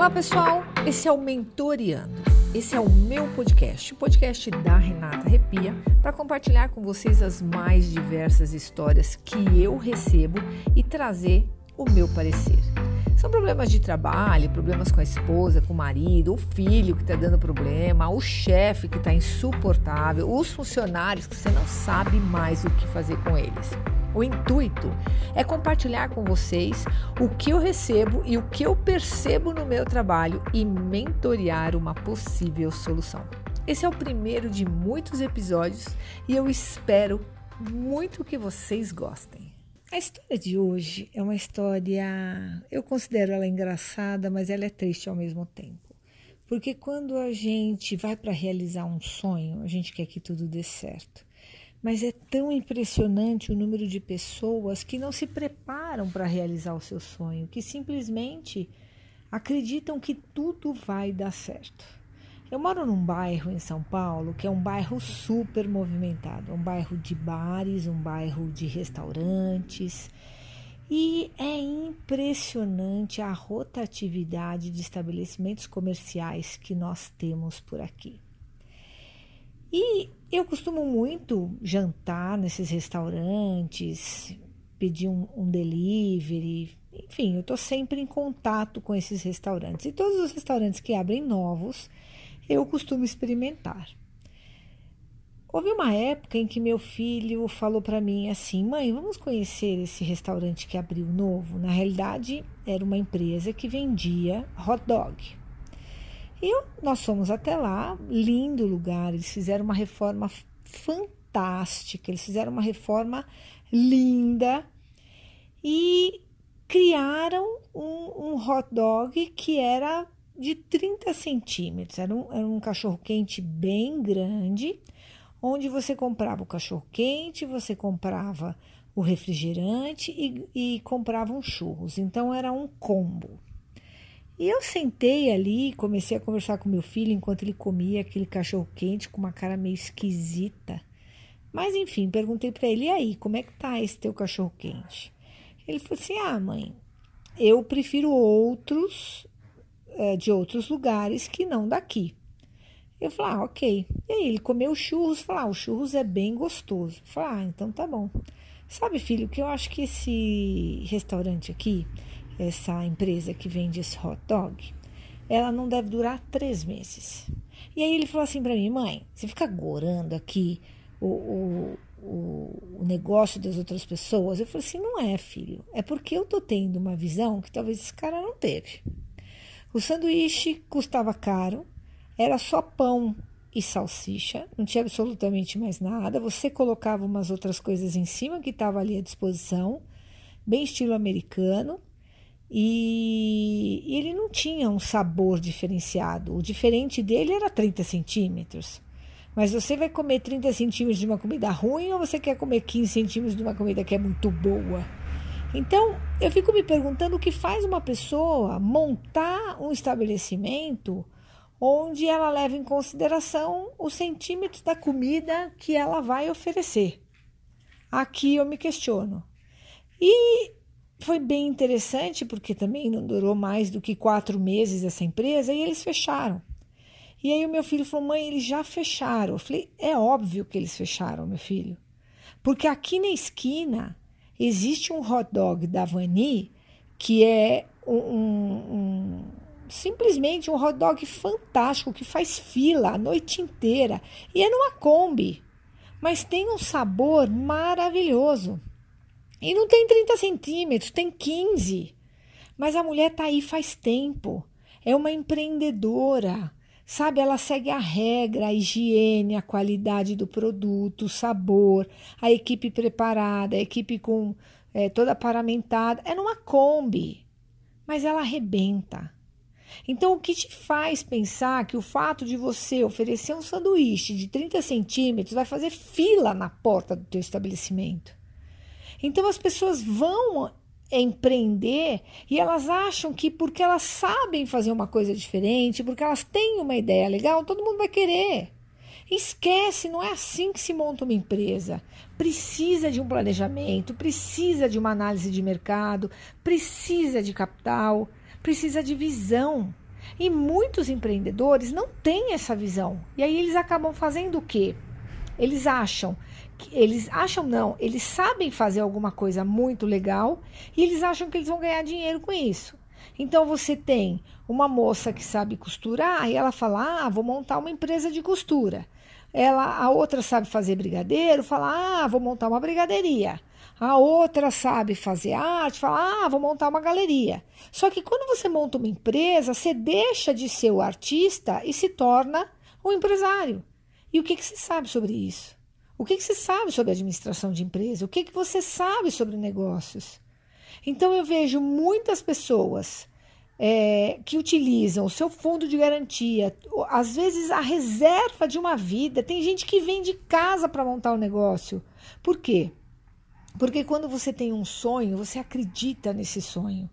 Olá, pessoal. Esse é o Mentoriando. Esse é o meu podcast, o podcast da Renata Repia, para compartilhar com vocês as mais diversas histórias que eu recebo e trazer o meu parecer. São problemas de trabalho, problemas com a esposa, com o marido, o filho que está dando problema, o chefe que está insuportável, os funcionários que você não sabe mais o que fazer com eles. O intuito é compartilhar com vocês o que eu recebo e o que eu percebo no meu trabalho e mentorear uma possível solução. Esse é o primeiro de muitos episódios e eu espero muito que vocês gostem. A história de hoje é uma história, eu considero ela engraçada, mas ela é triste ao mesmo tempo. Porque quando a gente vai para realizar um sonho, a gente quer que tudo dê certo. Mas é tão impressionante o número de pessoas que não se preparam para realizar o seu sonho, que simplesmente acreditam que tudo vai dar certo. Eu moro num bairro em São Paulo que é um bairro super movimentado, um bairro de bares, um bairro de restaurantes. E é impressionante a rotatividade de estabelecimentos comerciais que nós temos por aqui. E eu costumo muito jantar nesses restaurantes, pedir um, um delivery, enfim, eu estou sempre em contato com esses restaurantes. E todos os restaurantes que abrem novos, eu costumo experimentar. Houve uma época em que meu filho falou para mim assim: mãe, vamos conhecer esse restaurante que abriu novo. Na realidade, era uma empresa que vendia hot dog. E nós fomos até lá, lindo lugar. Eles fizeram uma reforma fantástica, eles fizeram uma reforma linda e criaram um, um hot dog que era de 30 centímetros. Era um, era um cachorro-quente bem grande, onde você comprava o cachorro-quente, você comprava o refrigerante e, e comprava um churros. Então era um combo. E eu sentei ali e comecei a conversar com meu filho enquanto ele comia aquele cachorro quente com uma cara meio esquisita. Mas enfim, perguntei para ele: "E aí, como é que tá esse teu cachorro quente?" Ele falou assim: "Ah, mãe, eu prefiro outros é, de outros lugares que não daqui." Eu falei: "Ah, OK." E aí ele comeu churros, falou: ah, "O churros é bem gostoso." Eu falei: "Ah, então tá bom." Sabe, filho, que eu acho que esse restaurante aqui essa empresa que vende esse hot dog, ela não deve durar três meses. E aí ele falou assim para mim, mãe, você fica gorando aqui o, o, o, negócio das outras pessoas? Eu falei assim, não é, filho. É porque eu tô tendo uma visão que talvez esse cara não teve. O sanduíche custava caro, era só pão e salsicha, não tinha absolutamente mais nada. Você colocava umas outras coisas em cima que estava ali à disposição, bem estilo americano. E, ele não tinha um sabor diferenciado. O diferente dele era 30 centímetros. Mas você vai comer 30 centímetros de uma comida ruim ou você quer comer 15 centímetros de uma comida que é muito boa? Então, eu fico me perguntando o que faz uma pessoa montar um estabelecimento onde ela leva em consideração os centímetros da comida que ela vai oferecer. Aqui eu me questiono. E foi bem interessante, porque também não durou mais do que quatro meses essa empresa e eles fecharam. E aí o meu filho falou: mãe, eles já fecharam. Eu falei: é óbvio que eles fecharam, meu filho. Porque aqui na esquina existe um hot dog da Vani que é um, um, um, simplesmente um hot dog fantástico que faz fila a noite inteira e é numa Kombi, mas tem um sabor maravilhoso. E não tem 30 centímetros, tem 15. Mas a mulher tá aí faz tempo. É uma empreendedora. Sabe, ela segue a regra, a higiene, a qualidade do produto, o sabor, a equipe preparada, a equipe com é, toda paramentada. É numa Kombi, mas ela arrebenta. Então, o que te faz pensar que o fato de você oferecer um sanduíche de 30 centímetros vai fazer fila na porta do teu estabelecimento? Então as pessoas vão empreender e elas acham que porque elas sabem fazer uma coisa diferente, porque elas têm uma ideia legal, todo mundo vai querer. Esquece, não é assim que se monta uma empresa. Precisa de um planejamento, precisa de uma análise de mercado, precisa de capital, precisa de visão. E muitos empreendedores não têm essa visão. E aí eles acabam fazendo o quê? Eles acham que eles acham não, eles sabem fazer alguma coisa muito legal e eles acham que eles vão ganhar dinheiro com isso. Então você tem uma moça que sabe costurar e ela fala: "Ah, vou montar uma empresa de costura". Ela, a outra sabe fazer brigadeiro, fala: "Ah, vou montar uma brigadeiria". A outra sabe fazer arte, fala: "Ah, vou montar uma galeria". Só que quando você monta uma empresa, você deixa de ser o artista e se torna um empresário. E o que, que você sabe sobre isso? O que, que você sabe sobre administração de empresa? O que, que você sabe sobre negócios? Então eu vejo muitas pessoas é, que utilizam o seu fundo de garantia, às vezes a reserva de uma vida. Tem gente que vende casa para montar o um negócio. Por quê? Porque quando você tem um sonho, você acredita nesse sonho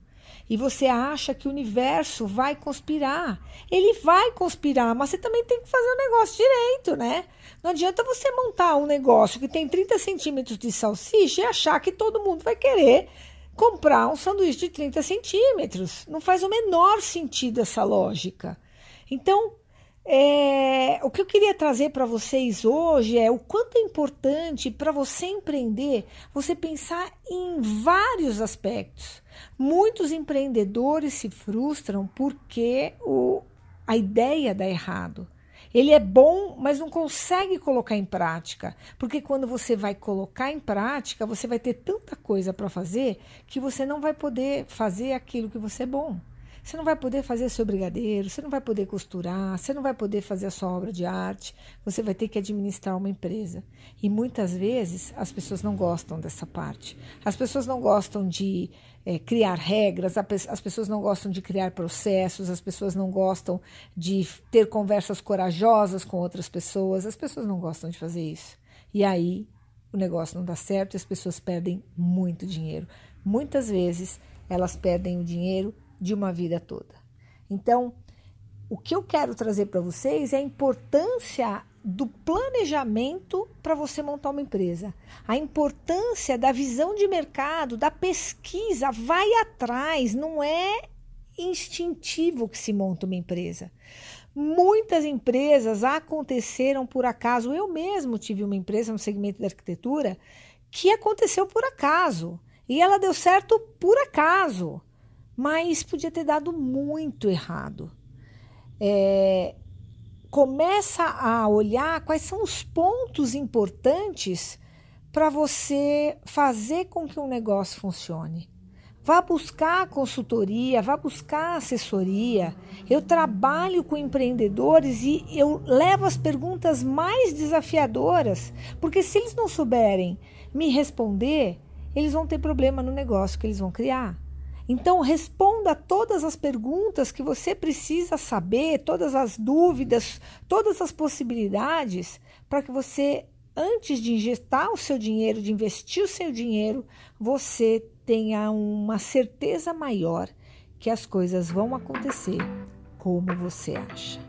e você acha que o universo vai conspirar. Ele vai conspirar, mas você também tem que fazer o negócio direito, né? Não adianta você montar um negócio que tem 30 centímetros de salsicha e achar que todo mundo vai querer comprar um sanduíche de 30 centímetros. Não faz o menor sentido essa lógica. Então, é, o que eu queria trazer para vocês hoje é o quanto é importante para você empreender você pensar em vários aspectos. Muitos empreendedores se frustram porque o, a ideia dá errado. Ele é bom, mas não consegue colocar em prática, porque quando você vai colocar em prática, você vai ter tanta coisa para fazer que você não vai poder fazer aquilo que você é bom. Você não vai poder fazer seu brigadeiro, você não vai poder costurar, você não vai poder fazer a sua obra de arte, você vai ter que administrar uma empresa. E muitas vezes as pessoas não gostam dessa parte. As pessoas não gostam de é, criar regras, as pessoas não gostam de criar processos, as pessoas não gostam de ter conversas corajosas com outras pessoas, as pessoas não gostam de fazer isso. E aí o negócio não dá certo e as pessoas perdem muito dinheiro. Muitas vezes elas perdem o dinheiro de uma vida toda. Então, o que eu quero trazer para vocês é a importância do planejamento para você montar uma empresa, a importância da visão de mercado, da pesquisa, vai atrás, não é instintivo que se monta uma empresa. Muitas empresas aconteceram por acaso. Eu mesmo tive uma empresa no segmento da arquitetura que aconteceu por acaso e ela deu certo por acaso mas podia ter dado muito errado. É, começa a olhar quais são os pontos importantes para você fazer com que um negócio funcione. Vá buscar consultoria, vá buscar assessoria. Eu trabalho com empreendedores e eu levo as perguntas mais desafiadoras, porque se eles não souberem me responder, eles vão ter problema no negócio que eles vão criar. Então, responda todas as perguntas que você precisa saber, todas as dúvidas, todas as possibilidades, para que você, antes de injetar o seu dinheiro, de investir o seu dinheiro, você tenha uma certeza maior que as coisas vão acontecer como você acha.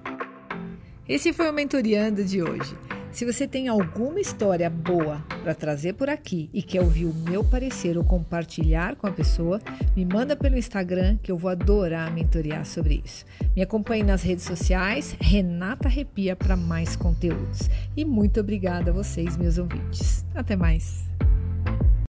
Esse foi o Mentoriando de hoje. Se você tem alguma história boa para trazer por aqui e quer ouvir o meu parecer ou compartilhar com a pessoa, me manda pelo Instagram que eu vou adorar mentorear sobre isso. Me acompanhe nas redes sociais, Renata Repia, para mais conteúdos. E muito obrigada a vocês, meus ouvintes. Até mais!